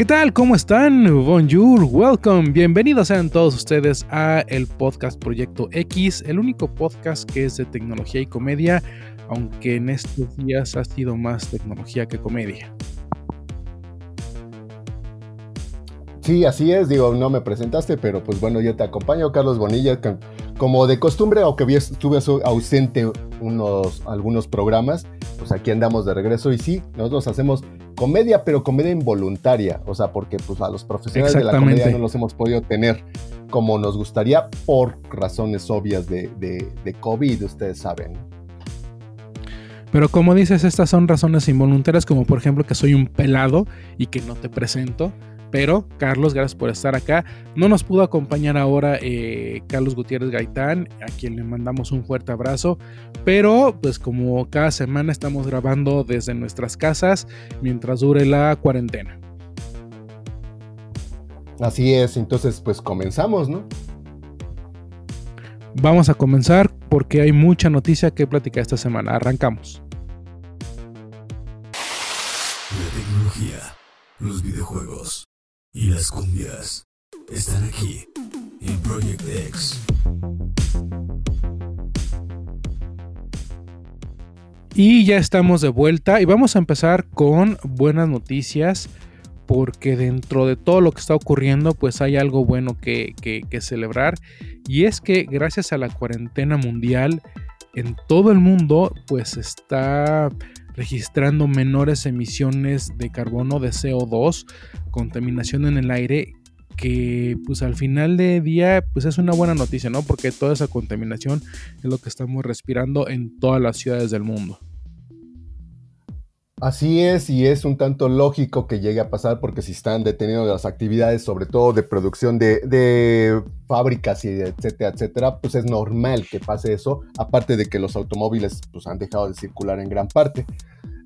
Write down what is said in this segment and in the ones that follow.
¿Qué tal? ¿Cómo están? Bonjour, welcome. Bienvenidos sean todos ustedes a el podcast Proyecto X, el único podcast que es de tecnología y comedia, aunque en estos días ha sido más tecnología que comedia. Sí, así es, digo, no me presentaste, pero pues bueno, yo te acompaño, Carlos Bonilla, como de costumbre, aunque estuve ausente unos, algunos programas, pues aquí andamos de regreso y sí, nosotros hacemos comedia, pero comedia involuntaria, o sea, porque pues a los profesionales de la comedia no los hemos podido tener como nos gustaría por razones obvias de, de, de COVID, ustedes saben. Pero como dices, estas son razones involuntarias, como por ejemplo que soy un pelado y que no te presento. Pero, Carlos, gracias por estar acá. No nos pudo acompañar ahora eh, Carlos Gutiérrez Gaitán, a quien le mandamos un fuerte abrazo. Pero, pues como cada semana estamos grabando desde nuestras casas mientras dure la cuarentena. Así es, entonces pues comenzamos, ¿no? Vamos a comenzar porque hay mucha noticia que platicar esta semana. Arrancamos. La tecnología, los videojuegos y las cumbias están aquí en Project X. Y ya estamos de vuelta y vamos a empezar con buenas noticias porque dentro de todo lo que está ocurriendo pues hay algo bueno que, que celebrar y es que gracias a la cuarentena mundial en todo el mundo pues está registrando menores emisiones de carbono, de CO2, contaminación en el aire, que pues al final de día pues es una buena noticia, ¿no? Porque toda esa contaminación es lo que estamos respirando en todas las ciudades del mundo. Así es, y es un tanto lógico que llegue a pasar porque si están deteniendo las actividades, sobre todo de producción de, fábricas y etcétera, etcétera, pues es normal que pase eso, aparte de que los automóviles pues han dejado de circular en gran parte.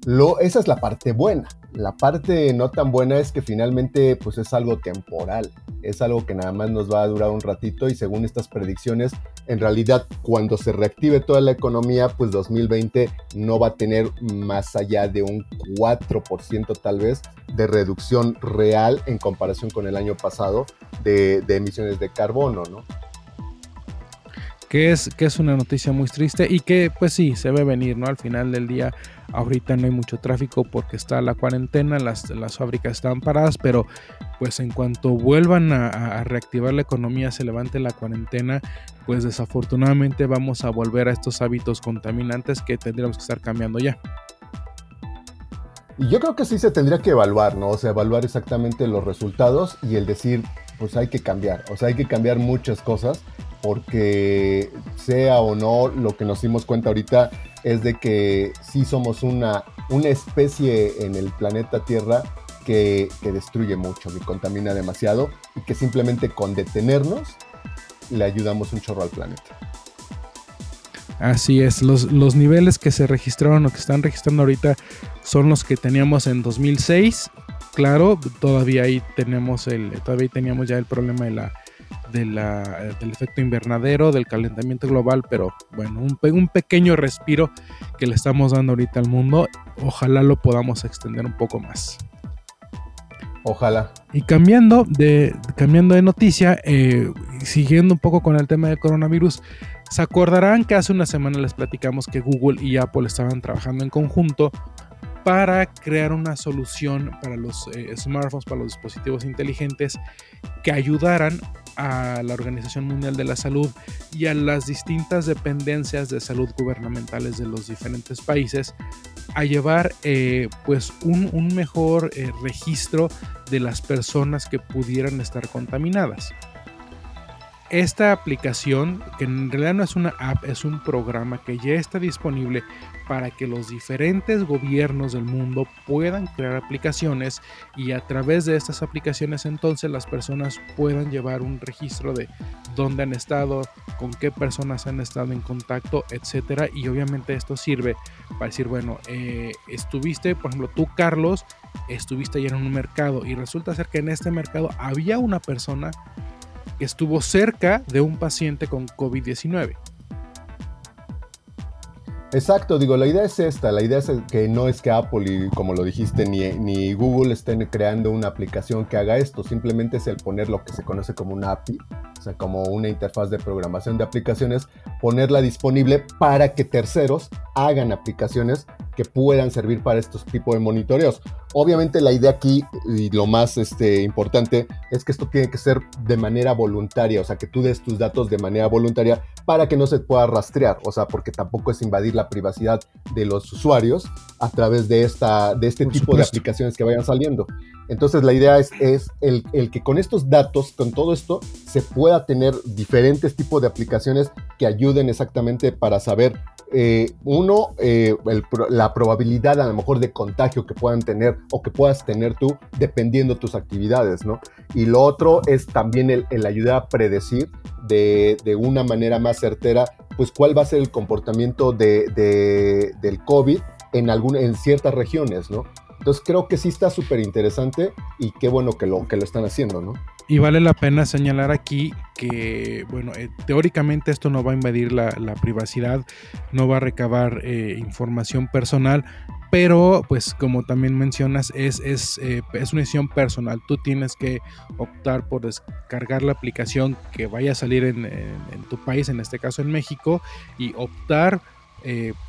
Lo, esa es la parte buena. La parte no tan buena es que finalmente pues es algo temporal, es algo que nada más nos va a durar un ratito y según estas predicciones, en realidad cuando se reactive toda la economía, pues 2020 no va a tener más allá de un 4% tal vez de reducción real en comparación con el año pasado de, de emisiones de carbono, ¿no? Que es, que es una noticia muy triste y que pues sí, se ve venir, ¿no? Al final del día, ahorita no hay mucho tráfico porque está la cuarentena, las, las fábricas están paradas, pero pues en cuanto vuelvan a, reactivar la economía, se levante la cuarentena, pues desafortunadamente vamos a volver a estos hábitos contaminantes que tendríamos que estar cambiando ya. Y yo creo que sí se tendría que evaluar, ¿no? O sea, evaluar exactamente los resultados y el decir, pues hay que cambiar, o sea, hay que cambiar muchas cosas porque sea o no, lo que nos dimos cuenta ahorita es de que sí somos una, una especie en el planeta Tierra que, destruye mucho, que contamina demasiado y que simplemente con detenernos le ayudamos un chorro al planeta. Así es, los, los, niveles que se registraron o que están registrando ahorita son los que teníamos en 2006. Claro, todavía ahí tenemos el, todavía teníamos ya el problema de la del efecto invernadero, del calentamiento global, pero bueno, un, un, pequeño respiro que le estamos dando ahorita al mundo, ojalá lo podamos extender un poco más. Ojalá. Y cambiando de, cambiando de noticia, eh, siguiendo un poco con el tema del coronavirus, se acordarán que hace una semana les platicamos que Google y Apple estaban trabajando en conjunto para crear una solución para los eh, smartphones, para los dispositivos inteligentes que ayudaran a la Organización Mundial de la Salud y a las distintas dependencias de salud gubernamentales de los diferentes países a llevar eh, pues un, mejor eh, registro de las personas que pudieran estar contaminadas. Esta aplicación, que en realidad no es una app, es un programa que ya está disponible para que los diferentes gobiernos del mundo puedan crear aplicaciones y a través de estas aplicaciones entonces las personas puedan llevar un registro de dónde han estado, con qué personas han estado en contacto, etcétera. Y obviamente esto sirve para decir, bueno, eh, estuviste, por ejemplo, tú Carlos, estuviste ayer en un mercado y resulta ser que en este mercado había una persona estuvo cerca de un paciente con COVID-19. Exacto, digo, la idea es esta, la idea es que no es que Apple y como lo dijiste, ni, ni, Google estén creando una aplicación que haga esto, simplemente es el poner lo que se conoce como una API, o sea, como una interfaz de programación de aplicaciones, ponerla disponible para que terceros hagan aplicaciones que puedan servir para estos tipos de monitoreos. Obviamente la idea aquí y lo más este, importante es que esto tiene que ser de manera voluntaria, o sea, que tú des tus datos de manera voluntaria para que no se pueda rastrear, o sea, porque tampoco es invadir la privacidad de los usuarios a través de, esta, de este tipo de aplicaciones que vayan saliendo. Entonces la idea es, es el, el, que con estos datos, con todo esto, se pueda tener diferentes tipos de aplicaciones que ayuden exactamente para saber eh, uno, eh, la probabilidad a lo mejor de contagio que puedan tener o que puedas tener tú dependiendo tus actividades, ¿no? Y lo otro es también el, ayudar a predecir de, una manera más certera, pues cuál va a ser el comportamiento de, del COVID en, en ciertas regiones, ¿no? Entonces creo que sí está súper interesante y qué bueno que lo, que lo están haciendo, ¿no? Y vale la pena señalar aquí que, bueno, eh, teóricamente esto no va a invadir la, privacidad, no va a recabar eh, información personal, pero pues como también mencionas, es, es, eh, es, una decisión personal. Tú tienes que optar por descargar la aplicación que vaya a salir en tu país, en este caso en México, y optar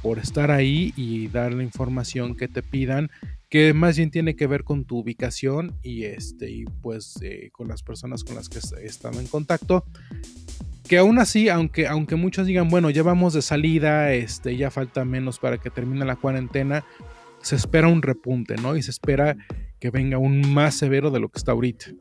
por estar ahí y dar la información que te pidan que más bien tiene que ver con tu ubicación y este y pues eh, con las personas con las que están en contacto. Que aún así aunque aunque muchos digan bueno ya vamos de salida este ya falta menos para que termine la cuarentena se espera un repunte no y se espera que venga un más severo de lo que está ahorita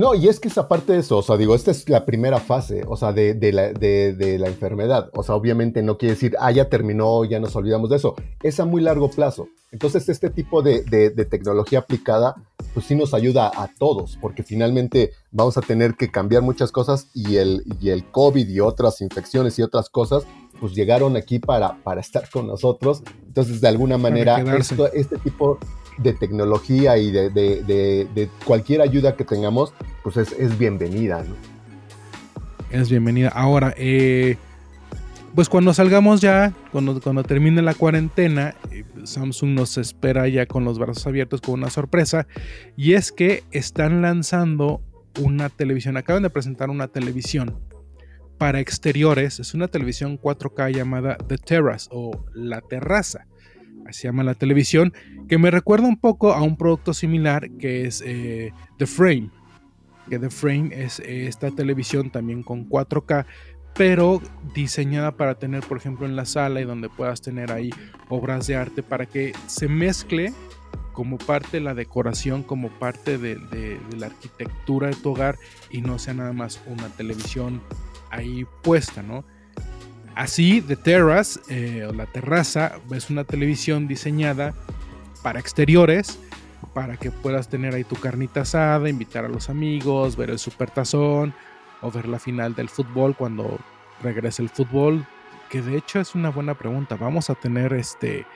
no, y es que es aparte de eso, o sea, digo, esta es la primera fase, o sea, de, la, de, la, enfermedad. O sea, obviamente no quiere decir, ah, ya terminó, ya nos olvidamos de eso. Es a muy largo plazo. Entonces, este tipo de, tecnología aplicada, pues sí nos ayuda a todos, porque finalmente vamos a tener que cambiar muchas cosas y el, y el COVID y otras infecciones y otras cosas, pues llegaron aquí para, para estar con nosotros. Entonces, de alguna manera, este tipo de tecnología y de, cualquier ayuda que tengamos, pues es, bienvenida, ¿no? Es bienvenida. Ahora, eh, pues cuando salgamos ya, cuando, cuando termine la cuarentena, eh, Samsung nos espera ya con los brazos abiertos con una sorpresa. Y es que están lanzando una televisión, acaban de presentar una televisión para exteriores. Es una televisión 4K llamada The Terrace o La Terraza se llama la televisión, que me recuerda un poco a un producto similar que es eh, The Frame. Que The Frame es esta televisión también con 4K, pero diseñada para tener, por ejemplo, en la sala y donde puedas tener ahí obras de arte para que se mezcle como parte de la decoración, como parte de, de la arquitectura de tu hogar y no sea nada más una televisión ahí puesta, ¿no? Así, The Terrace, eh, o la terraza, es una televisión diseñada para exteriores, para que puedas tener ahí tu carnita asada, invitar a los amigos, ver el supertazón o ver la final del fútbol cuando regrese el fútbol, que de hecho es una buena pregunta. ¿Vamos a tener este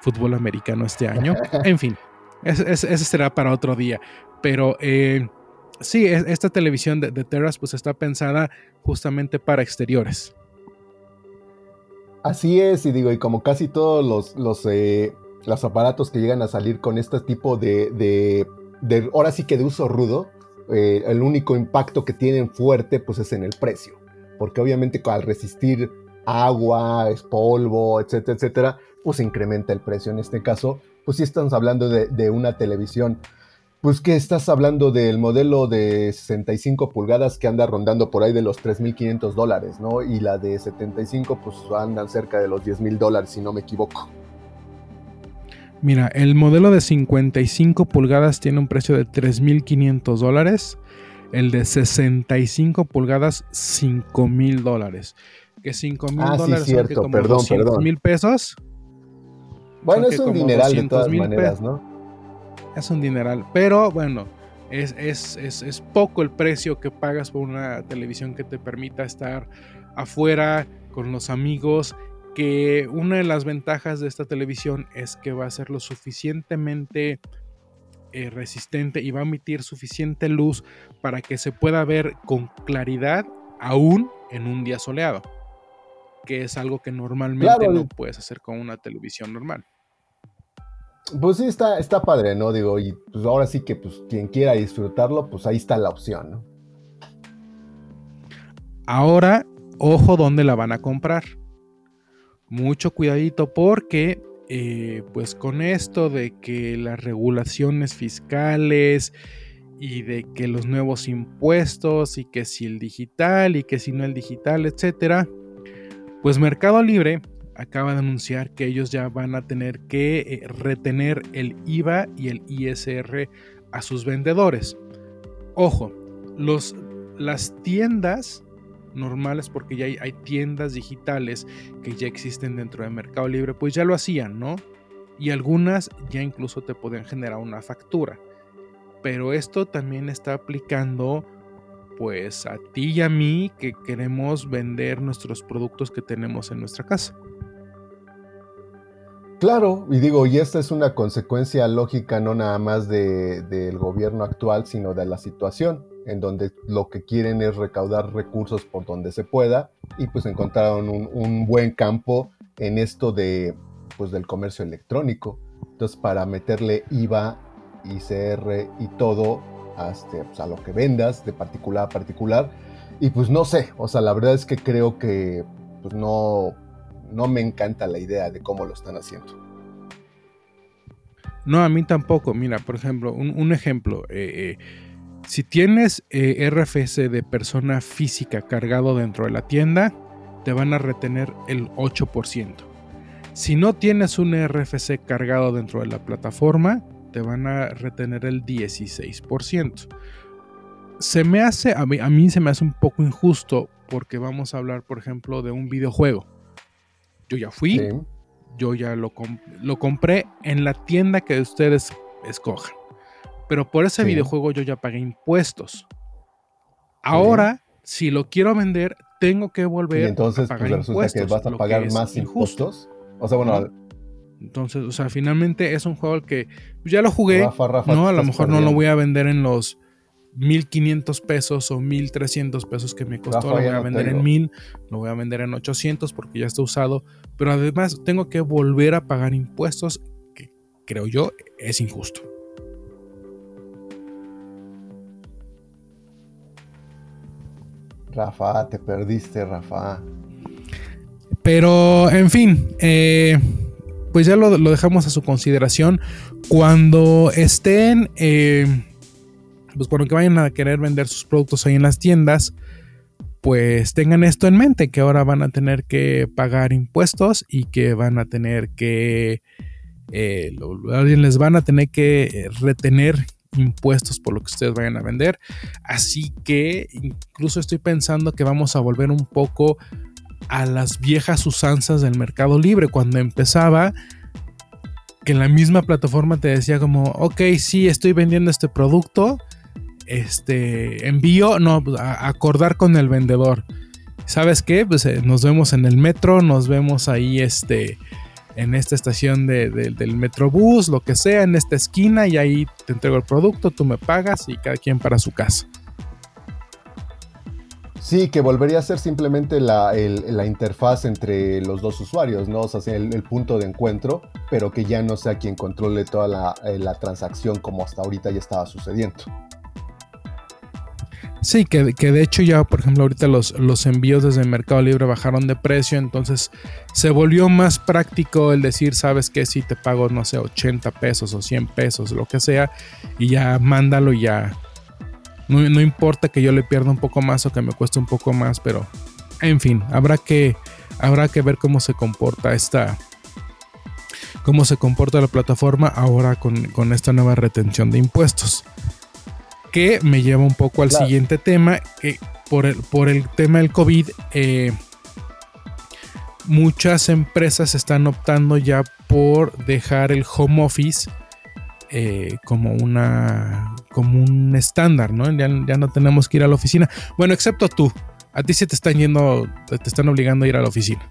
fútbol americano este año? En fin, ese, será para otro día. Pero eh, sí, esta televisión de, de Terrace pues está pensada justamente para exteriores. Así es, y digo, y como casi todos los, los, eh, los aparatos que llegan a salir con este tipo de, de, ahora sí que de uso rudo, eh, el único impacto que tienen fuerte pues es en el precio, porque obviamente al resistir agua, es polvo, etcétera, etcétera, pues incrementa el precio. En este caso, pues sí estamos hablando de, de una televisión pues que estás hablando del modelo de 65 pulgadas que anda rondando por ahí de los 3.500 dólares, ¿no? Y la de 75 pues andan cerca de los 10.000 dólares, si no me equivoco. Mira, el modelo de 55 pulgadas tiene un precio de 3.500 dólares. El de 65 pulgadas, 5.000 dólares. Que 5.000 ah, dólares sí, cierto. como perdón, mil pesos. Bueno, es un dineral de todas maneras, ¿no? Es un dineral. Pero bueno, es, es, poco el precio que pagas por una televisión que te permita estar afuera con los amigos. Que una de las ventajas de esta televisión es que va a ser lo suficientemente eh, resistente y va a emitir suficiente luz para que se pueda ver con claridad aún en un día soleado. que es algo que normalmente no puedes hacer con una televisión normal. Pues sí, está, está padre, ¿no? Digo, y pues ahora sí que pues quien quiera disfrutarlo, pues ahí está la opción, ¿no? Ahora, ojo dónde la van a comprar. Mucho cuidadito porque, eh, pues con esto de que las regulaciones fiscales y de que los nuevos impuestos y que si el digital y que si no el digital, etcétera, pues Mercado Libre acaba de anunciar que ellos ya van a tener que eh, retener el IVA y el ISR a sus vendedores. Ojo, los, las tiendas normales, porque ya hay, tiendas digitales que ya existen dentro de Mercado Libre, pues ya lo hacían, ¿no? Y algunas ya incluso te pueden generar una factura. Pero esto también está aplicando pues a ti y a mí que queremos vender nuestros productos que tenemos en nuestra casa. Claro, y digo, y esta es una consecuencia lógica no nada más del gobierno actual, sino de la situación, en donde lo que quieren es recaudar recursos por donde se pueda, y pues encontraron un, buen campo en esto de, pues, del comercio electrónico. Entonces, para meterle IVA, ICR y todo este, pues, a lo que vendas, de particular a particular, y pues no sé, o sea, la verdad es que creo que pues no, no me encanta la idea de cómo lo están haciendo. No, a mí tampoco. Mira, por ejemplo, un, ejemplo. Eh, eh, si tienes eh, RFC de persona física cargado dentro de la tienda, te van a retener el 8%. Si no tienes un RFC cargado dentro de la plataforma, te van a retener el 16%. Se me hace, a mí, a mí se me hace un poco injusto porque vamos a hablar, por ejemplo, de un videojuego yo ya fui, yo ya lo, lo compré en la tienda que ustedes escojan. Pero por ese videojuego yo ya pagué impuestos. Ahora, si lo quiero vender, tengo que volver y entonces, a pues, pagar pues, resulta que vas a pagar más impuestos. O sea, bueno, entonces, o sea, finalmente es un juego que ya lo jugué. no, a lo mejor no lo voy a vender en los 1500 pesos o 1300 pesos que me costó, lo voy a vender en 1000, lo voy a vender en 800 porque ya está usado, pero además tengo que volver a pagar impuestos que creo yo es injusto. Rafa, te perdiste, Rafa. Pero, en fin, eh, pues ya lo, dejamos a su consideración. Cuando estén... Eh, pues cuando que vayan a querer vender sus productos ahí en las tiendas, pues tengan esto en mente, que ahora van a tener que pagar impuestos y que van a tener que, eh, alguien les van a tener que eh, retener impuestos por lo que ustedes vayan a vender. Así que incluso estoy pensando que vamos a volver un poco a las viejas usanzas del mercado libre. Cuando empezaba, que en la misma plataforma te decía como, ok, sí, estoy vendiendo este producto, este envío, no, pues, acordar con el vendedor. ¿Sabes qué? Pues eh, nos vemos en el metro, nos vemos ahí este, en esta estación del metrobús, lo que sea, en esta esquina y ahí te entrego el producto, tú me pagas y cada quien para su casa. Sí, que volvería a ser simplemente la, interfaz entre los dos usuarios, ¿no? O sea, el, el, punto de encuentro, pero que ya no sea quien controle toda la, eh, la transacción como hasta ahorita ya estaba sucediendo. Sí, que, de hecho ya, por ejemplo, ahorita los, los envíos desde Mercado Libre bajaron de precio, entonces se volvió más práctico el decir, sabes que si te pago, no sé, 80 pesos o 100 pesos, lo que sea, y ya mándalo ya. No, no importa que yo le pierda un poco más o que me cueste un poco más, pero en fin, habrá que, habrá que ver cómo se comporta esta, cómo se comporta la plataforma ahora con, con esta nueva retención de impuestos que me lleva un poco al siguiente tema, que por el, por el tema del COVID, eh, muchas empresas están optando ya por dejar el home office eh, como una como un estándar, ¿no? Ya, ya, no tenemos que ir a la oficina. Bueno, excepto tú. A ti se te están yendo, te están obligando a ir a la oficina.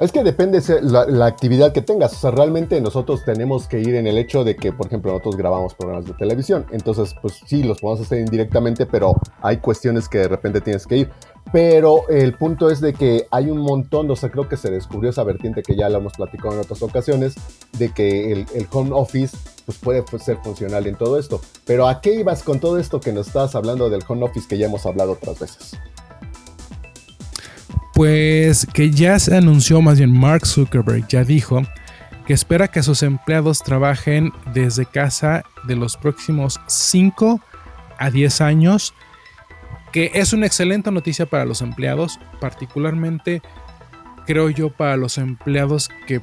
Es que depende la, la, actividad que tengas. O sea, realmente nosotros tenemos que ir en el hecho de que, por ejemplo, nosotros grabamos programas de televisión. Entonces, pues sí, los podemos hacer indirectamente, pero hay cuestiones que de repente tienes que ir. pero el punto es de que hay un montón, o sea, creo que se descubrió esa vertiente que ya lo hemos platicado en otras ocasiones, de que el, home office pues puede ser funcional en todo esto. Pero ¿a qué ibas con todo esto que nos estabas hablando del home office que ya hemos hablado otras veces? Pues que ya se anunció, más bien Mark Zuckerberg ya dijo que espera que sus empleados trabajen desde casa de los próximos 5 a 10 años que es una excelente noticia para los empleados, particularmente creo yo para los empleados que,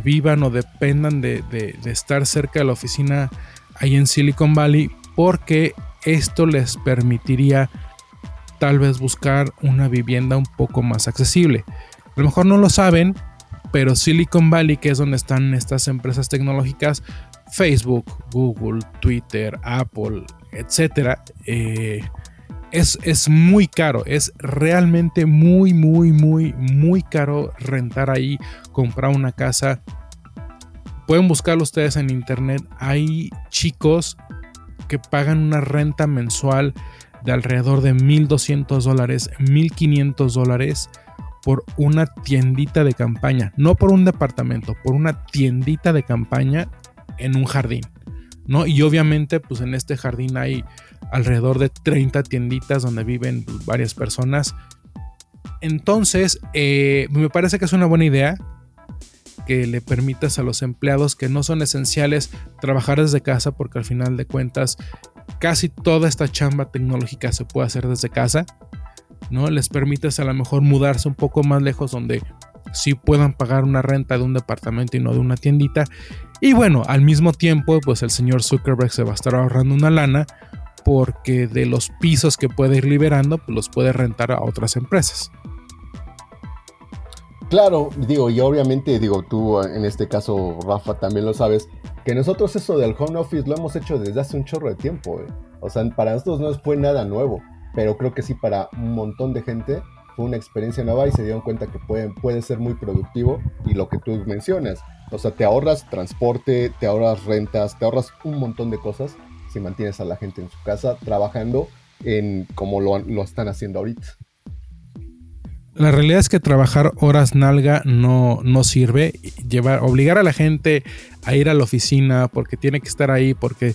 vivan o dependan de, estar cerca de la oficina ahí en Silicon Valley, porque esto les permitiría tal vez buscar una vivienda un poco más accesible. A lo mejor no lo saben, pero Silicon Valley, que es donde están estas empresas tecnológicas, Facebook, Google, Twitter, Apple, etcétera, eh, es, muy caro, es realmente muy, muy, muy, muy caro rentar ahí, comprar una casa. Pueden buscarlo ustedes en internet. Hay chicos que pagan una renta mensual de alrededor de 1.200 dólares, 1.500 dólares por una tiendita de campaña. No por un departamento, por una tiendita de campaña en un jardín. ¿no? Y obviamente, pues en este jardín hay alrededor de 30 tienditas donde viven varias personas. Entonces, eh, me parece que es una buena idea que le permitas a los empleados que no son esenciales trabajar desde casa porque al final de cuentas casi toda esta chamba tecnológica se puede hacer desde casa. ¿no? Les permites a lo mejor mudarse un poco más lejos donde sí puedan pagar una renta de un departamento y no de una tiendita. Y bueno, al mismo tiempo, pues el señor Zuckerberg se va a estar ahorrando una lana porque de los pisos que puede ir liberando, pues los puede rentar a otras empresas. Claro, digo, y obviamente, digo, tú en este caso, Rafa, también lo sabes, que nosotros eso del home office lo hemos hecho desde hace un chorro de tiempo. ¿eh? O sea, para nosotros no fue nada nuevo, pero creo que sí para un montón de gente fue una experiencia nueva y se dieron cuenta que puede, puede ser muy productivo y lo que tú mencionas. O sea, te ahorras transporte, te ahorras rentas, te ahorras un montón de cosas si mantienes a la gente en su casa trabajando en como lo, lo están haciendo ahorita. La realidad es que trabajar horas nalga no, no sirve. Llevar, obligar a la gente a ir a la oficina porque tiene que estar ahí, porque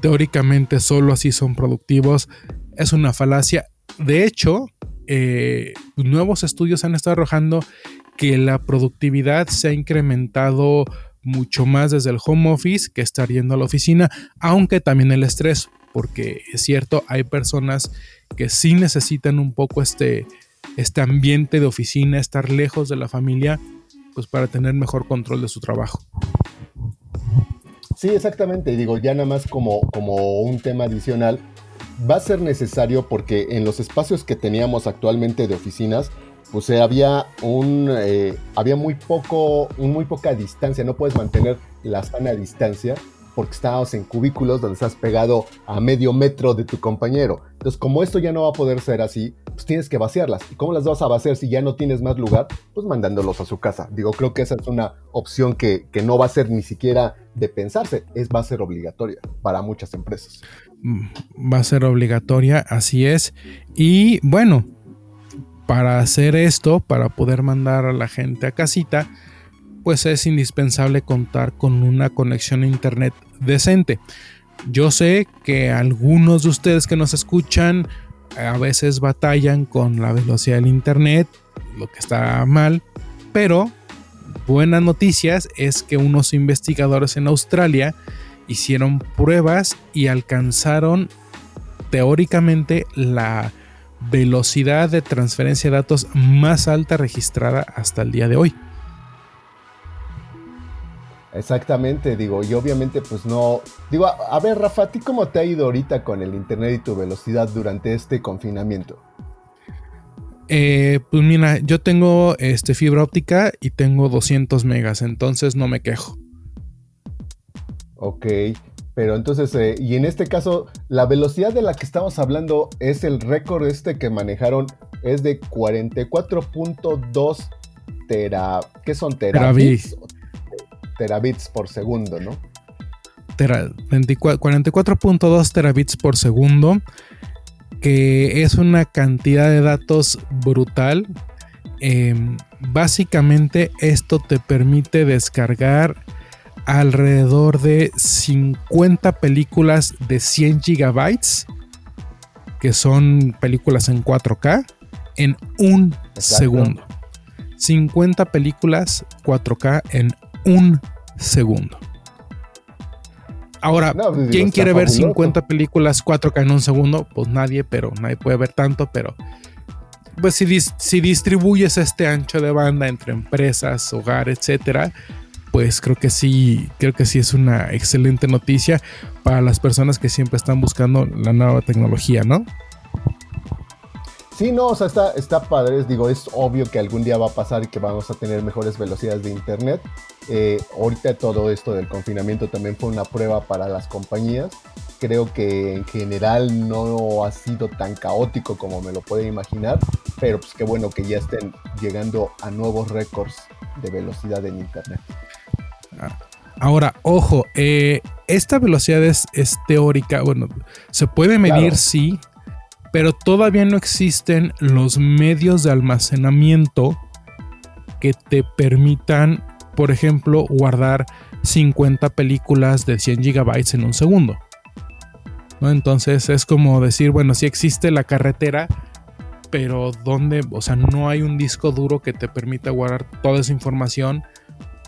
teóricamente solo así son productivos, es una falacia. De hecho, eh, nuevos estudios han estado arrojando que la productividad se ha incrementado mucho más desde el home office que estar yendo a la oficina, aunque también el estrés, porque es cierto, hay personas que sí necesitan un poco este, este ambiente de oficina, estar lejos de la familia, pues para tener mejor control de su trabajo. Sí, exactamente. Digo, ya nada más como, como un tema adicional, va a ser necesario porque en los espacios que teníamos actualmente de oficinas, pues eh, había un eh, había muy poco muy poca distancia no puedes mantener la sana distancia porque estábamos en cubículos donde estás pegado a medio metro de tu compañero. Entonces como esto ya no va a poder ser así pues tienes que vaciarlas. Y cómo las vas a vaciar si ya no tienes más lugar pues mandándolos a su casa. Digo creo que esa es una opción que, que no va a ser ni siquiera de pensarse. Es va a ser obligatoria para muchas empresas. Va a ser obligatoria, así es. Y bueno, para hacer esto, para poder mandar a la gente a casita, pues es indispensable contar con una conexión a internet decente. Yo sé que algunos de ustedes que nos escuchan a veces batallan con la velocidad del internet, lo que está mal, pero buenas noticias es que unos investigadores en Australia hicieron pruebas y alcanzaron teóricamente la velocidad de transferencia de datos más alta registrada hasta el día de hoy. Exactamente, digo, y obviamente pues no, digo, a, ver Rafa, ¿a ti cómo te ha ido ahorita con el internet y tu velocidad durante este confinamiento? Eh, pues mira, yo tengo este fibra óptica y tengo 200 megas, entonces no me quejo. Ok, pero entonces, eh, y en este caso, la velocidad de la que estamos hablando es el récord este que manejaron, es de 44.2 tera, ¿qué son terabits? Terabits por segundo, ¿no? 44.2 terabits por segundo. que es una cantidad de datos brutal. Em, básicamente esto te permite descargar alrededor de 50 películas de 100 gigabytes, que son películas en 4K, en un segundo. 50 películas 4K en un segundo. Ahora, pues, ¿quién quiere ver 50 películas 4K en un segundo? Pues nadie, pero nadie puede ver tanto, pero pues si, si distribuyes este ancho de banda entre empresas, hogar, etcétera, pues creo que sí, creo que sí es una excelente noticia para las personas que siempre están buscando la nueva tecnología, ¿no? Sí, no, o sea, está, está padre. Digo, es obvio que algún día va a pasar y que vamos a tener mejores velocidades de internet. Eh, ahorita todo esto del confinamiento también fue una prueba para las compañías. Creo que en general no ha sido tan caótico como me lo puede imaginar, pero pues qué bueno que ya estén llegando a nuevos récords de velocidad en internet. Ahora, ojo, eh, esta velocidad es, teórica, bueno, se puede medir, sí, pero todavía no existen los medios de almacenamiento que te permitan, por ejemplo, guardar 50 películas de 100 gigabytes en un segundo. ¿No? Entonces es como decir, bueno, sí existe la carretera, pero ¿dónde? O sea, no hay un disco duro que te permita guardar toda esa información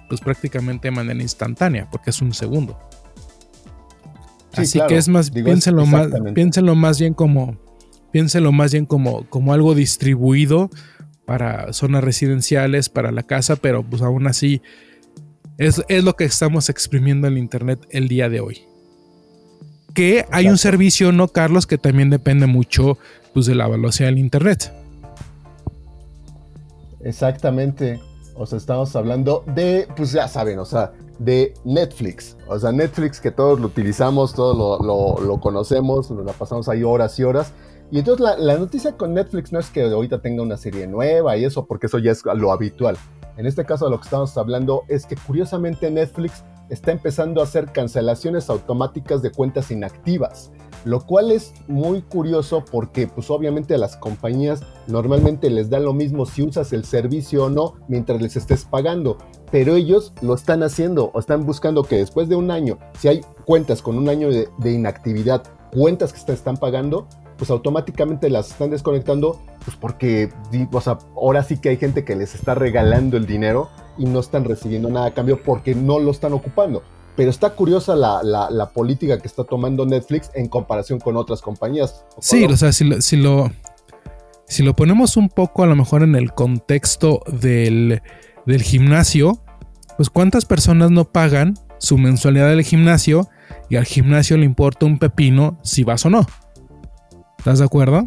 pues prácticamente de manera instantánea, porque es un segundo. Así que es más, piénsenlo más, piénsenlo más bien como, piénsenlo más bien como, como algo distribuido para zonas residenciales, para la casa, pero pues aún así es, lo que estamos exprimiendo en internet el día de hoy. Que hay un servicio, ¿no, Carlos? Que también depende mucho pues, de la velocidad del internet. Exactamente. O sea, estamos hablando de, pues ya saben, o sea, de Netflix. O sea, Netflix que todos lo utilizamos, todos lo, conocemos, nos la pasamos ahí horas y horas. Y entonces la, la, noticia con Netflix no es que ahorita tenga una serie nueva y eso, porque eso ya es lo habitual. En este caso lo que estamos hablando es que curiosamente Netflix está empezando a hacer cancelaciones automáticas de cuentas inactivas lo cual es muy curioso porque pues obviamente a las compañías normalmente les da lo mismo si usas el servicio o no mientras les estés pagando, pero ellos lo están haciendo o están buscando que después de un año, si hay cuentas con un año de, inactividad, cuentas que te están pagando, pues automáticamente las están desconectando, pues porque, o sea, ahora sí que hay gente que les está regalando el dinero y no están recibiendo nada a cambio porque no lo están ocupando pero está curiosa la, política que está tomando Netflix en comparación con otras compañías. Sí, o sea, si lo, si lo, si lo ponemos un poco a lo mejor en el contexto del, del gimnasio, pues cuántas personas no pagan su mensualidad del gimnasio y al gimnasio le importa un pepino si vas o no. ¿Estás de acuerdo?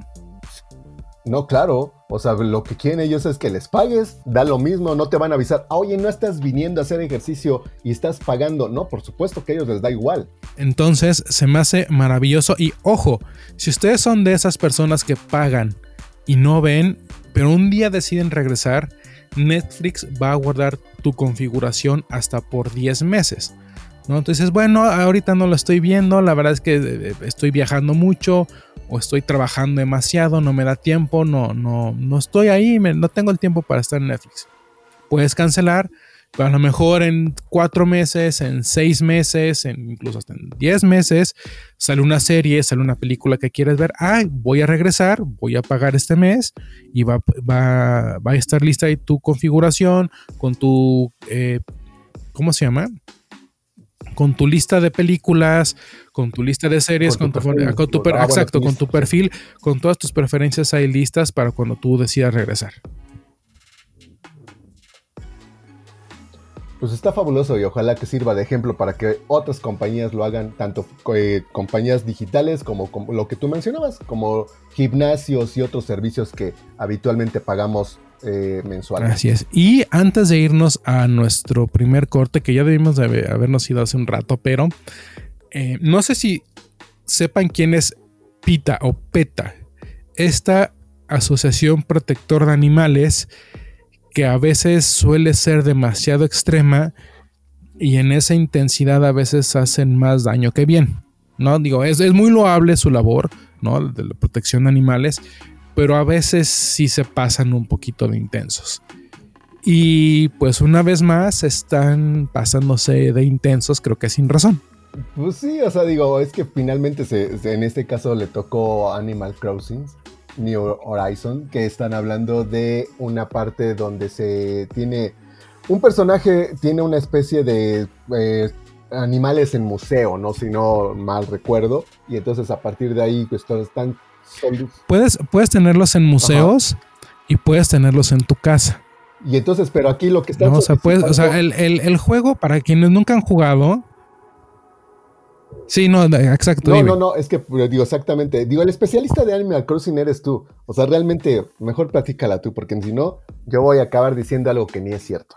No, claro. O sea, lo que quieren ellos es que les pagues, da lo mismo, no te van a avisar, oye, no estás viniendo a hacer ejercicio y estás pagando. No, por supuesto que a ellos les da igual. Entonces, se me hace maravilloso. Y ojo, si ustedes son de esas personas que pagan y no ven, pero un día deciden regresar, Netflix va a guardar tu configuración hasta por 10 meses. ¿no? Entonces, bueno, ahorita no lo estoy viendo, la verdad es que eh, estoy viajando mucho o estoy trabajando demasiado, no me da tiempo, no, no, no estoy ahí, no tengo el tiempo para estar en Netflix. Puedes cancelar, pero a lo mejor en cuatro meses, en seis meses, en, incluso hasta en diez meses, sale una serie, sale una película que quieres ver. Ah, voy a regresar, voy a pagar este mes y va, va, va a estar lista ahí tu configuración con tu, eh, ¿cómo se llama? Con tu lista de películas, con tu lista de series, con, tu, perfil, con tu, ah, exacto, con tu perfil, con todas tus preferencias ahí listas para cuando tú decidas regresar. Pues está fabuloso y ojalá que sirva de ejemplo para que otras compañías lo hagan, tanto eh, compañías digitales como, como, lo que tú mencionabas, como gimnasios y otros servicios que habitualmente pagamos eh, mensual. Así es. Y antes de irnos a nuestro primer corte, que ya debimos de habernos ido hace un rato, pero eh, no sé si sepan quién es PITA o PETA. Esta asociación protector de animales que a veces suele ser demasiado extrema y en esa intensidad a veces hacen más daño que bien. No digo, es, es muy loable su labor, ¿no? De la protección de animales, pero a veces sí se pasan un poquito de intensos. Y pues una vez más están pasándose de intensos, creo que sin razón. Pues sí, o sea, digo, es que finalmente en este caso le tocó Animal Crossing, New Horizon, que están hablando de una parte donde se tiene un personaje, tiene una especie de eh, animales en museo, ¿no? Si no mal recuerdo, y entonces a partir de ahí pues están... Puedes, puedes tenerlos en museos y puedes tenerlos en tu casa. Y entonces, pero aquí lo que está... No, o sea, o sea el, juego, para quienes nunca han jugado... Sí, no, exacto. No, no, no, es que digo exactamente. Digo, el especialista de Animal Crossing eres tú. O sea, realmente, mejor platícala tú, porque si no, yo voy a acabar diciendo algo que ni es cierto.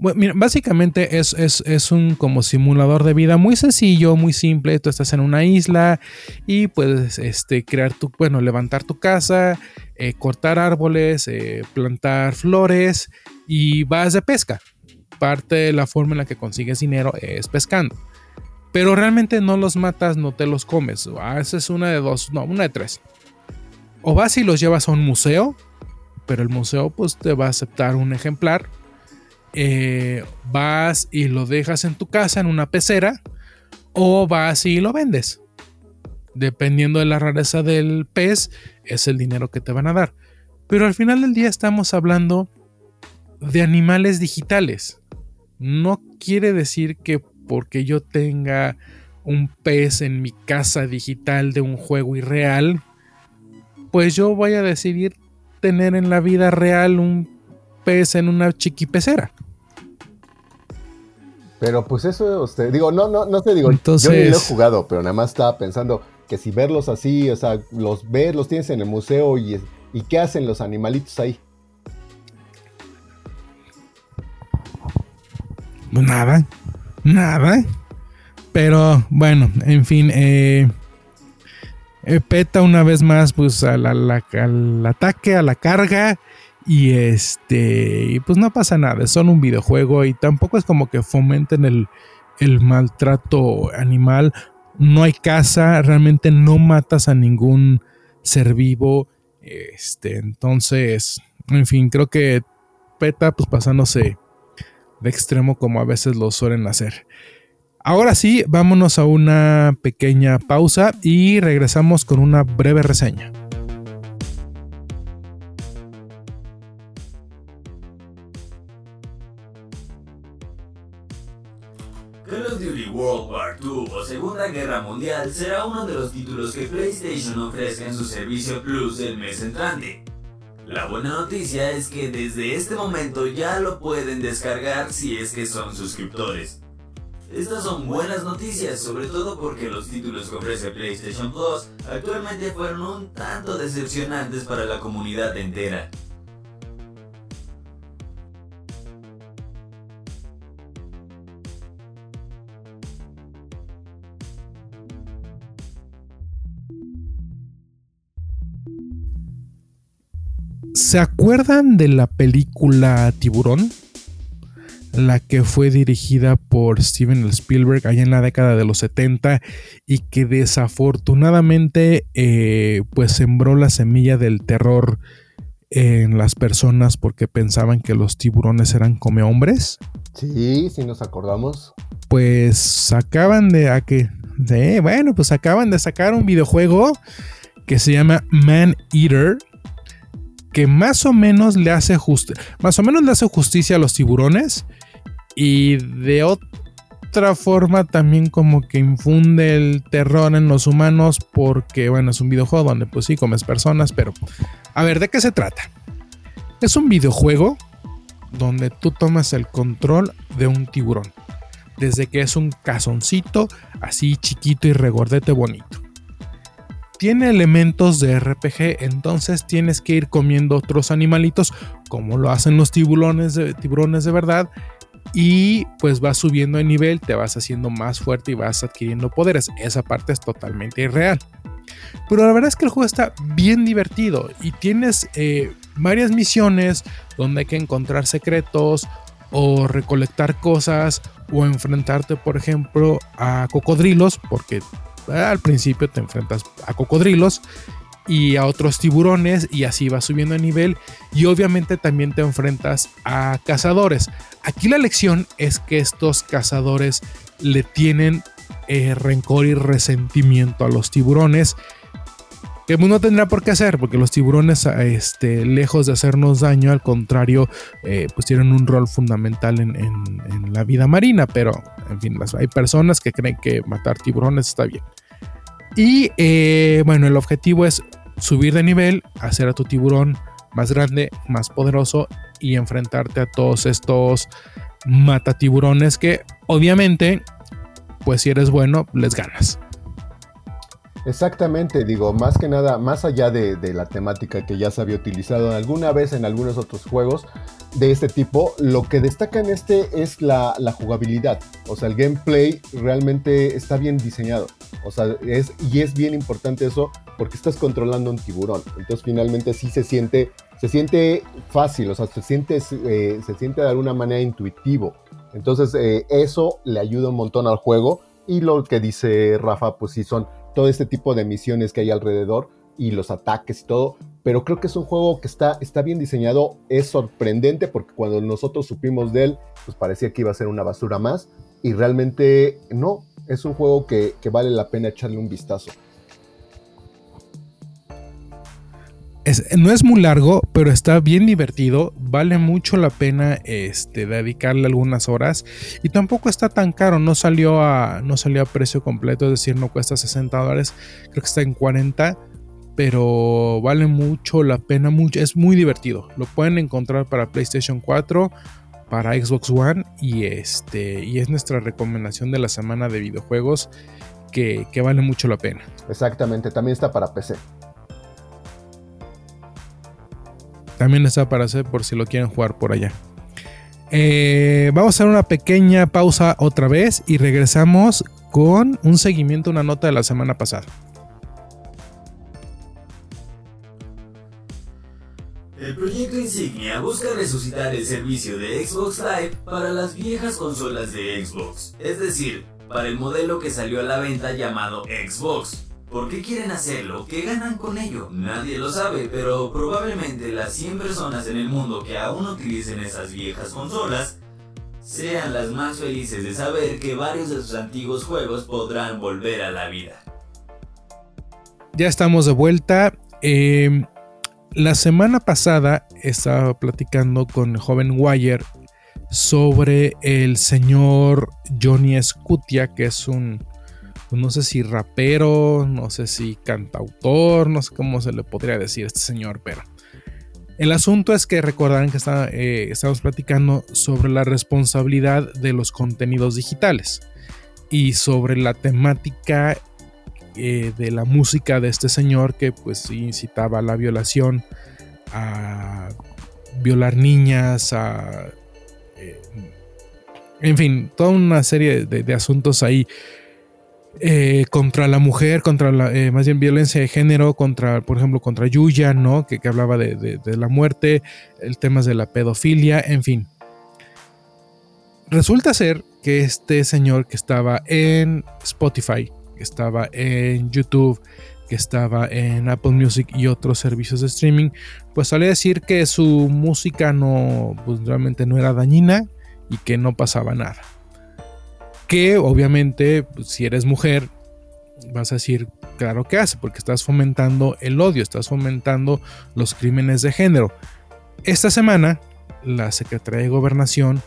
Básicamente es, es, un como simulador de vida muy sencillo, muy simple. Tú estás en una isla y puedes este, crear tu, bueno, levantar tu casa, eh, cortar árboles, eh, plantar flores y vas de pesca. Parte de la forma en la que consigues dinero es pescando. Pero realmente no los matas, no te los comes. Ah, esa es una de dos, no, una de tres. O vas y los llevas a un museo, pero el museo pues te va a aceptar un ejemplar eh, vas y lo dejas en tu casa en una pecera o vas y lo vendes. Dependiendo de la rareza del pez, es el dinero que te van a dar. Pero al final del día estamos hablando de animales digitales. No quiere decir que porque yo tenga un pez en mi casa digital de un juego irreal, pues yo voy a decidir tener en la vida real un pez en una chiquipecera. Pero pues eso, usted, digo, no, no, no te digo, Entonces... yo ni lo he jugado, pero nada más estaba pensando que si verlos así, o sea, los ves, los tienes en el museo y, y ¿qué hacen los animalitos ahí? Pues nada, nada. Pero bueno, en fin, eh, eh peta una vez más pues al ataque, a la carga y este, pues no pasa nada, solo un videojuego y tampoco es como que fomenten el, maltrato animal. No hay caza, realmente no matas a ningún ser vivo. Este, entonces, en fin, creo que PETA, pues pasándose de extremo como a veces lo suelen hacer. Ahora sí, vámonos a una pequeña pausa y regresamos con una breve reseña. Será uno de los títulos que PlayStation ofrezca en su servicio Plus del mes entrante. La buena noticia es que desde este momento ya lo pueden descargar si es que son suscriptores. Estas son buenas noticias, sobre todo porque los títulos que ofrece PlayStation Plus actualmente fueron un tanto decepcionantes para la comunidad entera. ¿Se acuerdan de la película Tiburón? La que fue dirigida por Steven Spielberg allá en la década de los 70 y que desafortunadamente eh, pues sembró la semilla del terror en las personas porque pensaban que los tiburones eran come hombres. Sí, sí nos acordamos. Pues acaban de, a que, de, bueno, pues acaban de sacar un videojuego que se llama Man Eater que más o menos le hace más o menos le hace justicia a los tiburones y de otra forma también como que infunde el terror en los humanos porque bueno, es un videojuego donde pues sí comes personas, pero a ver, ¿de qué se trata? Es un videojuego donde tú tomas el control de un tiburón, desde que es un cazoncito así chiquito y regordete bonito tiene elementos de RPG, entonces tienes que ir comiendo otros animalitos como lo hacen los tiburones de, tiburones de verdad y pues vas subiendo de nivel, te vas haciendo más fuerte y vas adquiriendo poderes. Esa parte es totalmente irreal. Pero la verdad es que el juego está bien divertido y tienes eh, varias misiones donde hay que encontrar secretos o recolectar cosas o enfrentarte por ejemplo a cocodrilos porque al principio te enfrentas a cocodrilos y a otros tiburones y así vas subiendo de nivel y obviamente también te enfrentas a cazadores. Aquí la lección es que estos cazadores le tienen eh, rencor y resentimiento a los tiburones que no tendrá por qué hacer, porque los tiburones, este, lejos de hacernos daño, al contrario, eh, pues tienen un rol fundamental en, la vida marina, pero en fin, hay personas que creen que matar tiburones está bien. Y eh, bueno, el objetivo es subir de nivel, hacer a tu tiburón más grande, más poderoso y enfrentarte a todos estos mata tiburones que obviamente, pues si eres bueno, les ganas. Exactamente, digo, más que nada, más allá de, la temática que ya se había utilizado alguna vez en algunos otros juegos de este tipo, lo que destaca en este es la, jugabilidad. O sea, el gameplay realmente está bien diseñado. O sea, es, y es bien importante eso porque estás controlando un tiburón. Entonces finalmente sí se siente, se siente fácil, o sea, se siente, eh, se siente de alguna manera intuitivo. Entonces eh, eso le ayuda un montón al juego. Y lo que dice Rafa, pues sí son todo este tipo de misiones que hay alrededor y los ataques y todo. Pero creo que es un juego que está, está bien diseñado, es sorprendente porque cuando nosotros supimos de él, pues parecía que iba a ser una basura más. Y realmente no, es un juego que, vale la pena echarle un vistazo. no es muy largo, pero está bien divertido. Vale mucho la pena este, dedicarle algunas horas. Y tampoco está tan caro. No salió, a, no salió a precio completo. Es decir, no cuesta 60 dólares. Creo que está en 40. Pero vale mucho la pena. Mucho, es muy divertido. Lo pueden encontrar para PlayStation 4. Para Xbox One. Y, este, y es nuestra recomendación de la semana de videojuegos. Que, que vale mucho la pena. Exactamente. También está para PC. También está para hacer por si lo quieren jugar por allá. Eh, vamos a hacer una pequeña pausa otra vez y regresamos con un seguimiento, una nota de la semana pasada. Resucitar el servicio de Xbox Live para las viejas consolas de Xbox, es decir, para el modelo que salió a la venta llamado Xbox. ¿Por qué quieren hacerlo? ¿Qué ganan con ello? Nadie lo sabe, pero probablemente las 100 personas en el mundo que aún utilicen esas viejas consolas sean las más felices de saber que varios de sus antiguos juegos podrán volver a la vida. Ya estamos de vuelta. Em, la semana pasada estaba platicando con el joven Wire sobre el señor Johnny Scutia, que es un no sé si rapero, no sé si cantautor, no sé cómo se le podría decir a este señor, pero el asunto es que recordarán que está, eh, estamos platicando sobre la responsabilidad de los contenidos digitales y sobre la temática eh, de la música de este señor que pues incitaba a la violación, a violar niñas, a... Eh, en fin, toda una serie de asuntos ahí eh, contra la mujer, contra la, más bien violencia de género, contra, por ejemplo, contra Yuya, ¿no? Que, hablaba de, la muerte, el tema de la pedofilia, en fin. Resulta ser que este señor que estaba en Spotify, que estaba en YouTube, que estaba en Apple Music y otros servicios de streaming, pues sale decir que su música no, pues realmente no era dañina y que no pasaba nada que obviamente pues, si eres mujer vas a decir, claro que hace, porque estás fomentando el odio, estás fomentando los crímenes de género. Esta semana la Secretaría de Gobernación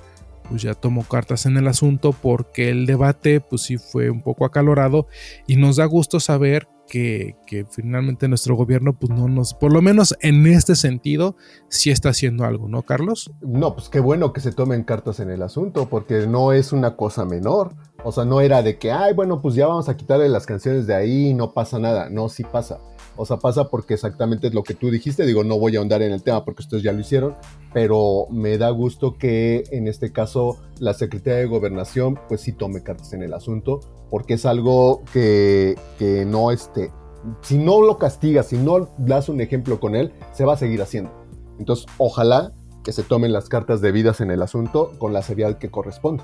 pues ya tomó cartas en el asunto porque el debate pues sí fue un poco acalorado y nos da gusto saber que, finalmente nuestro gobierno, pues no nos, por lo menos en este sentido, sí está haciendo algo, ¿no, Carlos? No, pues qué bueno que se tomen cartas en el asunto, porque no es una cosa menor. O sea, no era de que, ay, bueno, pues ya vamos a quitarle las canciones de ahí no pasa nada. No, sí pasa. O sea, pasa porque exactamente es lo que tú dijiste. Digo, no voy a ahondar en el tema porque ustedes ya lo hicieron, pero me da gusto que en este caso la Secretaría de Gobernación, pues sí tome cartas en el asunto, porque es algo que, no esté, si no lo castigas, si no das un ejemplo con él, se va a seguir haciendo. Entonces, ojalá que se tomen las cartas debidas en el asunto con la seriedad que corresponde.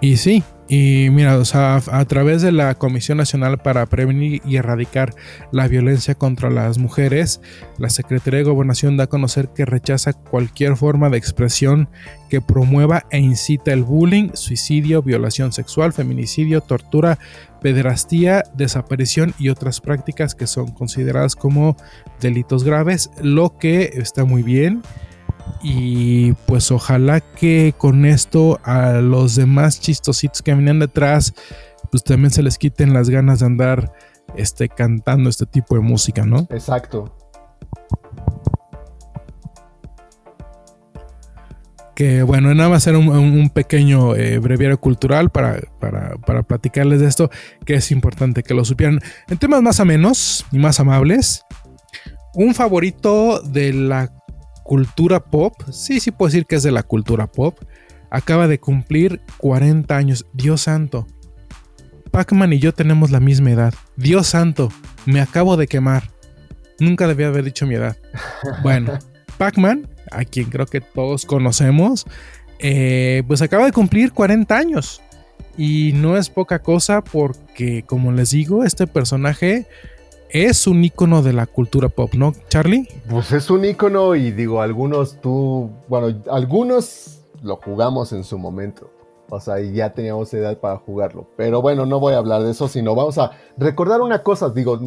Y sí, Y mira, a, a, través de la Comisión Nacional para Prevenir y Erradicar la Violencia contra las Mujeres, la Secretaría de Gobernación da a conocer que rechaza cualquier forma de expresión que promueva e incita el bullying, suicidio, violación sexual, feminicidio, tortura, pederastía, desaparición y otras prácticas que son consideradas como delitos graves, lo que está muy bien. Y pues ojalá que con esto a los demás chistositos que venían detrás, pues también se les quiten las ganas de andar este, cantando este tipo de música, ¿no? Exacto. Que bueno, nada más era un, un pequeño eh, breviario cultural para, para, para, platicarles de esto, que es importante que lo supieran. En temas más amenos y más amables, un favorito de la cultura pop, sí, sí puedo decir que es de la cultura pop, acaba de cumplir 40 años. Dios santo. Pac-Man y yo tenemos la misma edad. Dios santo, me acabo de quemar. Nunca debía haber dicho mi edad. Bueno, Pac-Man, a quien creo que todos conocemos, eh, pues acaba de cumplir 40 años. Y no es poca cosa porque, como les digo, este personaje es un icono de la cultura pop, ¿no, Charlie? Pues es un icono y digo, algunos tú, bueno, algunos lo jugamos en su momento. O sea, ya teníamos edad para jugarlo. Pero bueno, no voy a hablar de eso, sino vamos a recordar una cosa. Digo,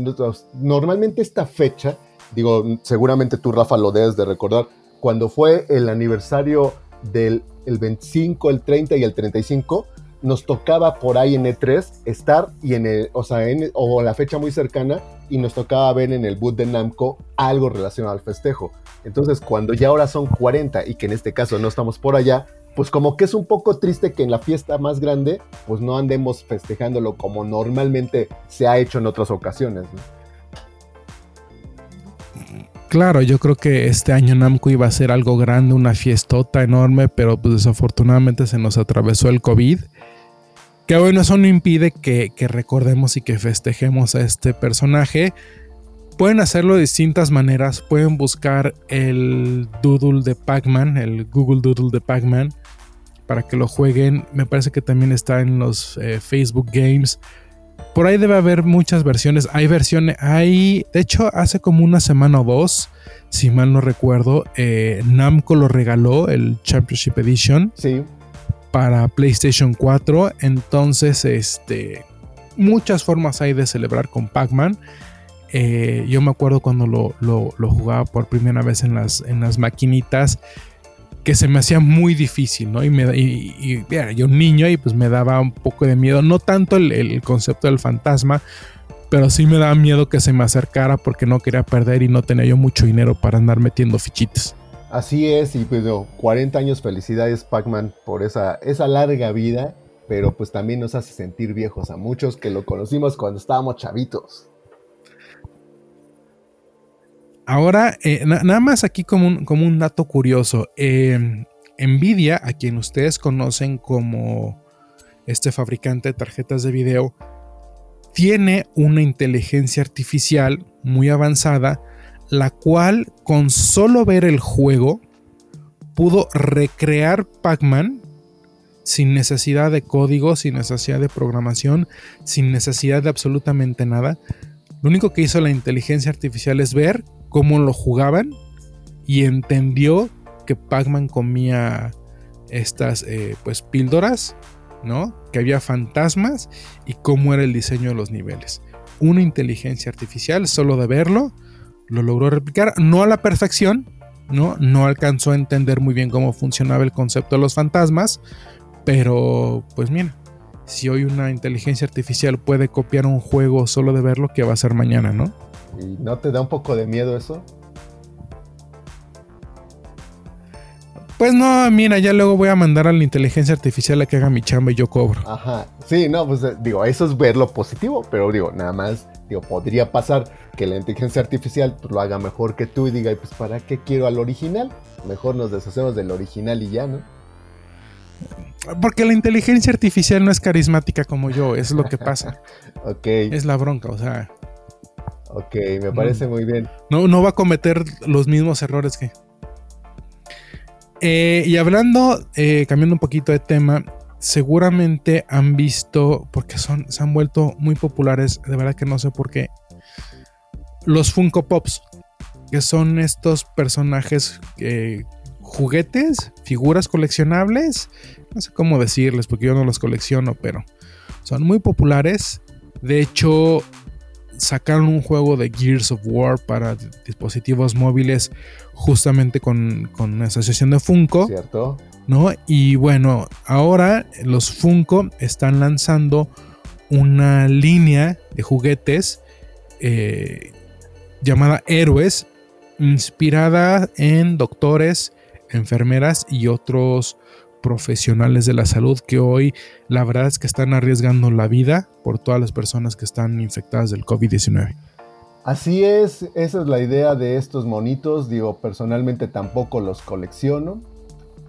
normalmente esta fecha, digo, seguramente tú, Rafa, lo debes de recordar, cuando fue el aniversario del el 25, el 30 y el 35, nos tocaba por ahí en E3 estar y en el, o sea, en, o la fecha muy cercana y nos tocaba ver en el boot de Namco algo relacionado al festejo. Entonces, cuando ya ahora son 40 y que en este caso no estamos por allá, pues como que es un poco triste que en la fiesta más grande, pues no andemos festejándolo como normalmente se ha hecho en otras ocasiones. Claro, yo creo que este año Namco iba a ser algo grande, una fiestota enorme, pero pues desafortunadamente se nos atravesó el COVID. Que bueno, eso no impide que, recordemos y que festejemos a este personaje. Pueden hacerlo de distintas maneras. Pueden buscar el doodle de Pac-Man, el Google Doodle de Pac-Man, para que lo jueguen. Me parece que también está en los eh, Facebook Games. Por ahí debe haber muchas versiones. Hay versiones, hay, de hecho, hace como una semana o dos, si mal no recuerdo, eh, Namco lo regaló, el Championship Edition. Sí para PlayStation 4. Entonces, este, muchas formas hay de celebrar con Pac-Man. Eh, yo me acuerdo cuando lo, lo, jugaba por primera vez en las, en las maquinitas, que se me hacía muy difícil, ¿no? Y, me, y, y yo un niño y pues me daba un poco de miedo, no tanto el, el concepto del fantasma, pero sí me daba miedo que se me acercara porque no quería perder y no tenía yo mucho dinero para andar metiendo fichitas. Así es, y pues no, 40 años felicidades Pac-Man por esa, esa larga vida, pero pues también nos hace sentir viejos a muchos que lo conocimos cuando estábamos chavitos. Ahora, eh, na nada más aquí como un, como un dato curioso, eh, Nvidia, a quien ustedes conocen como este fabricante de tarjetas de video, tiene una inteligencia artificial muy avanzada la cual con solo ver el juego pudo recrear Pac-Man sin necesidad de código, sin necesidad de programación, sin necesidad de absolutamente nada. Lo único que hizo la inteligencia artificial es ver cómo lo jugaban y entendió que Pac-Man comía estas eh, pues píldoras, ¿no? Que había fantasmas y cómo era el diseño de los niveles. Una inteligencia artificial, solo de verlo, lo logró replicar, no a la perfección, ¿no? No alcanzó a entender muy bien cómo funcionaba el concepto de los fantasmas, pero pues mira, si hoy una inteligencia artificial puede copiar un juego solo de verlo, ¿qué va a hacer mañana, no? ¿Y no te da un poco de miedo eso? Pues no, mira, ya luego voy a mandar a la inteligencia artificial a que haga mi chamba y yo cobro. Ajá, sí, no, pues digo, eso es ver lo positivo, pero digo, nada más, digo, podría pasar que la inteligencia artificial pues, lo haga mejor que tú y diga, pues ¿para qué quiero al original? Mejor nos deshacemos del original y ya, ¿no? Porque la inteligencia artificial no es carismática como yo, es lo que pasa. ok. Es la bronca, o sea. Ok, me parece no, muy bien. No, no va a cometer los mismos errores que. Eh, y hablando, eh, cambiando un poquito de tema, seguramente han visto, porque son, se han vuelto muy populares, de verdad que no sé por qué, los Funko Pops, que son estos personajes eh, juguetes, figuras coleccionables, no sé cómo decirles porque yo no los colecciono, pero son muy populares. De hecho, sacaron un juego de Gears of War para dispositivos móviles justamente con, con la asociación de Funko. ¿Cierto? ¿No? Y bueno, ahora los Funko están lanzando una línea de juguetes eh, llamada Héroes, inspirada en doctores, enfermeras y otros profesionales de la salud que hoy la verdad es que están arriesgando la vida por todas las personas que están infectadas del COVID-19. Así es, esa es la idea de estos monitos. Digo, personalmente tampoco los colecciono,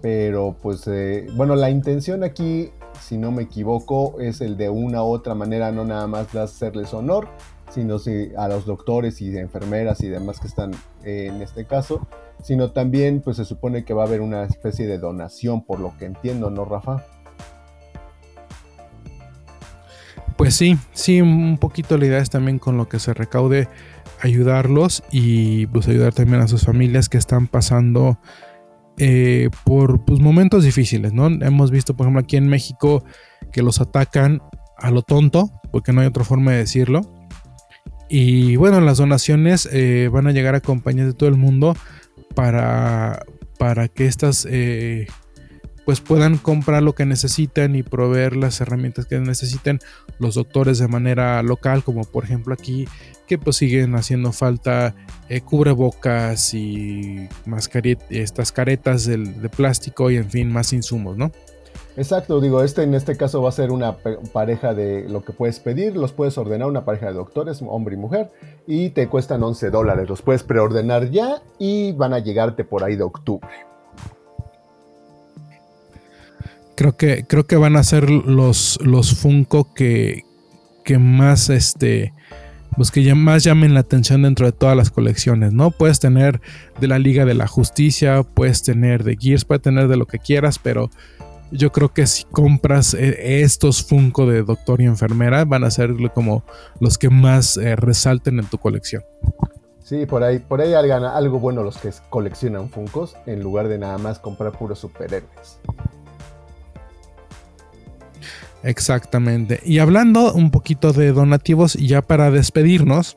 pero pues eh, bueno, la intención aquí, si no me equivoco, es el de una u otra manera, no nada más de hacerles honor, sino si, a los doctores y enfermeras y demás que están en este caso, sino también pues se supone que va a haber una especie de donación, por lo que entiendo, ¿no, Rafa? Pues sí, sí, un poquito la idea es también con lo que se recaude ayudarlos y pues ayudar también a sus familias que están pasando eh, por pues, momentos difíciles, ¿no? Hemos visto, por ejemplo, aquí en México que los atacan a lo tonto, porque no hay otra forma de decirlo. Y bueno, las donaciones eh, van a llegar a compañías de todo el mundo para, para que estas eh, pues puedan comprar lo que necesitan y proveer las herramientas que necesiten los doctores de manera local, como por ejemplo aquí que pues siguen haciendo falta eh, cubrebocas y estas caretas de, de plástico y en fin más insumos, ¿no? Exacto, digo, este en este caso va a ser una pareja de lo que puedes pedir, los puedes ordenar, una pareja de doctores, hombre y mujer, y te cuestan 11 dólares, los puedes preordenar ya y van a llegarte por ahí de octubre. Creo que, creo que van a ser los, los Funko que, que más este pues que más llamen la atención dentro de todas las colecciones, ¿no? Puedes tener de la Liga de la Justicia, puedes tener de Gears, puedes tener de lo que quieras, pero yo creo que si compras eh, estos Funko de doctor y enfermera, van a ser como los que más eh, resalten en tu colección. Sí, por ahí, por ahí algo bueno los que coleccionan Funkos en lugar de nada más comprar puros superhéroes. Exactamente. Y hablando un poquito de donativos, ya para despedirnos,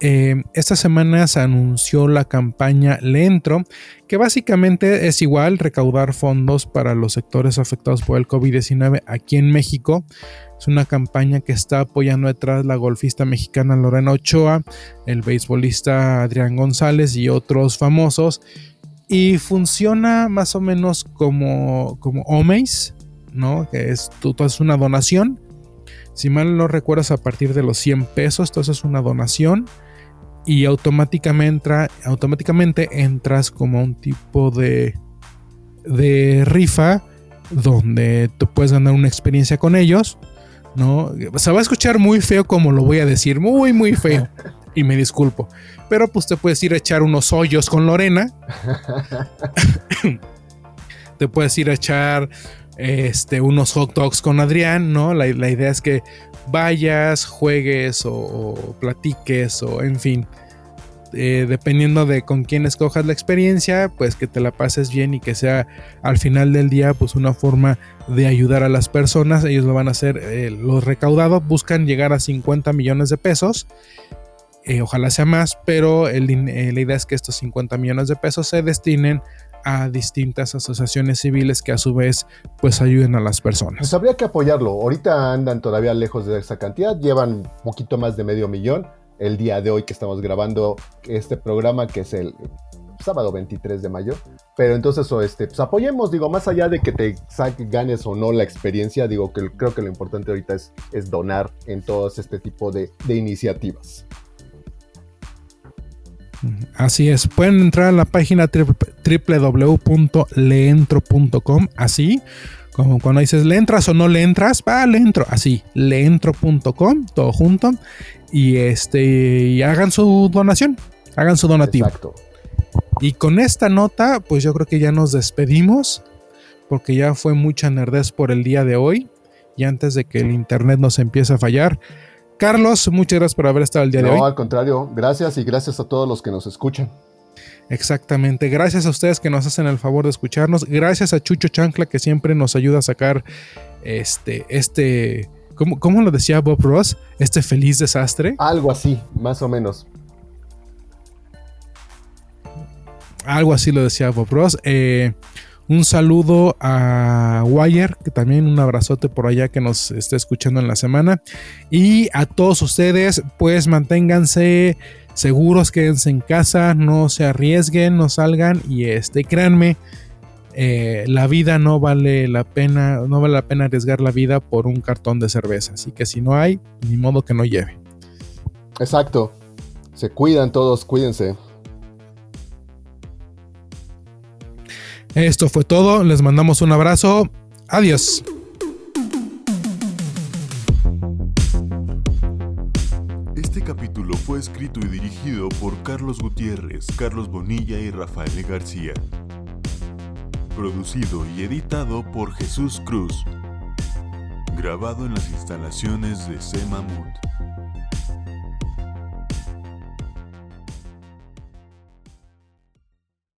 eh, esta semana se anunció la campaña Leentro, que básicamente es igual recaudar fondos para los sectores afectados por el COVID-19 aquí en México. Es una campaña que está apoyando detrás la golfista mexicana Lorena Ochoa, el beisbolista Adrián González y otros famosos. Y funciona más o menos como, como Omeis, ¿no? Que es, tú, tú haces una donación. Si mal no recuerdas, a partir de los 100 pesos, tú haces una donación y automáticamente, automáticamente entras como un tipo de, de rifa donde tú puedes ganar una experiencia con ellos, ¿no? Se va a escuchar muy feo como lo voy a decir, muy, muy feo. Y me disculpo. Pero pues te puedes ir a echar unos hoyos con Lorena. te puedes ir a echar este, unos hot dogs con Adrián, ¿no? La, idea es que vayas, juegues o, platiques o en fin. Eh, dependiendo de con quién escojas la experiencia, pues que te la pases bien y que sea al final del día pues una forma de ayudar a las personas. Ellos lo van a hacer, eh, los recaudados buscan llegar a 50 millones de pesos. Eh, ojalá sea más, pero la idea es que estos 50 millones de pesos se destinen a distintas asociaciones civiles que a su vez pues ayuden a las personas. Pues habría que apoyarlo. Ahorita andan todavía lejos de esa cantidad, llevan un poquito más de medio millón el día de hoy que estamos grabando este programa que es el sábado 23 de mayo. Pero entonces, este, pues apoyemos, digo, más allá de que te ganes o no la experiencia, digo que creo que lo importante ahorita es, es donar en todos este tipo de, de iniciativas. Así es, pueden entrar a la página www.leentro.com, así como cuando dices le entras o no le entras, va, le entro, así, leentro.com, todo junto, y este, y hagan su donación, hagan su donativo. Exacto. Y con esta nota, pues yo creo que ya nos despedimos. porque ya fue mucha nerdez por el día de hoy y antes de que el internet nos empiece a fallar. Carlos, muchas gracias por haber estado el día de hoy. No, al contrario, gracias y gracias a todos los que nos escuchan. Exactamente, gracias a ustedes que nos hacen el favor de escucharnos, gracias a Chucho Chancla que siempre nos ayuda a sacar este, este, ¿cómo, cómo lo decía Bob Ross? Este feliz desastre. Algo así, más o menos. Algo así lo decía Bob Ross. Eh, un saludo a Wire, que también un abrazote por allá que nos esté escuchando en la semana. Y a todos ustedes, pues manténganse seguros, quédense en casa, no se arriesguen, no salgan y este, créanme, eh, la vida no vale la pena, no vale la pena arriesgar la vida por un cartón de cerveza. Así que si no hay, ni modo que no lleve. Exacto. Se cuidan todos, cuídense. Esto fue todo, les mandamos un abrazo, adiós. Este capítulo fue escrito y dirigido por Carlos Gutiérrez, Carlos Bonilla y Rafael García. Producido y editado por Jesús Cruz. Grabado en las instalaciones de Semamut.